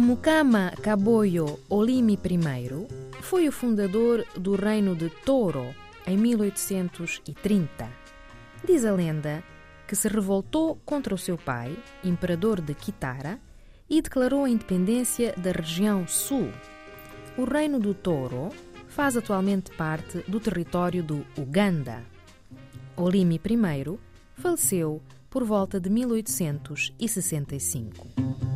Omukama Kaboyo Olimi I foi o fundador do reino de Toro em 1830. Diz a lenda que se revoltou contra o seu pai, imperador de Kitara, e declarou a independência da região sul. O reino do Toro faz atualmente parte do território do Uganda. Olimi I faleceu por volta de 1865.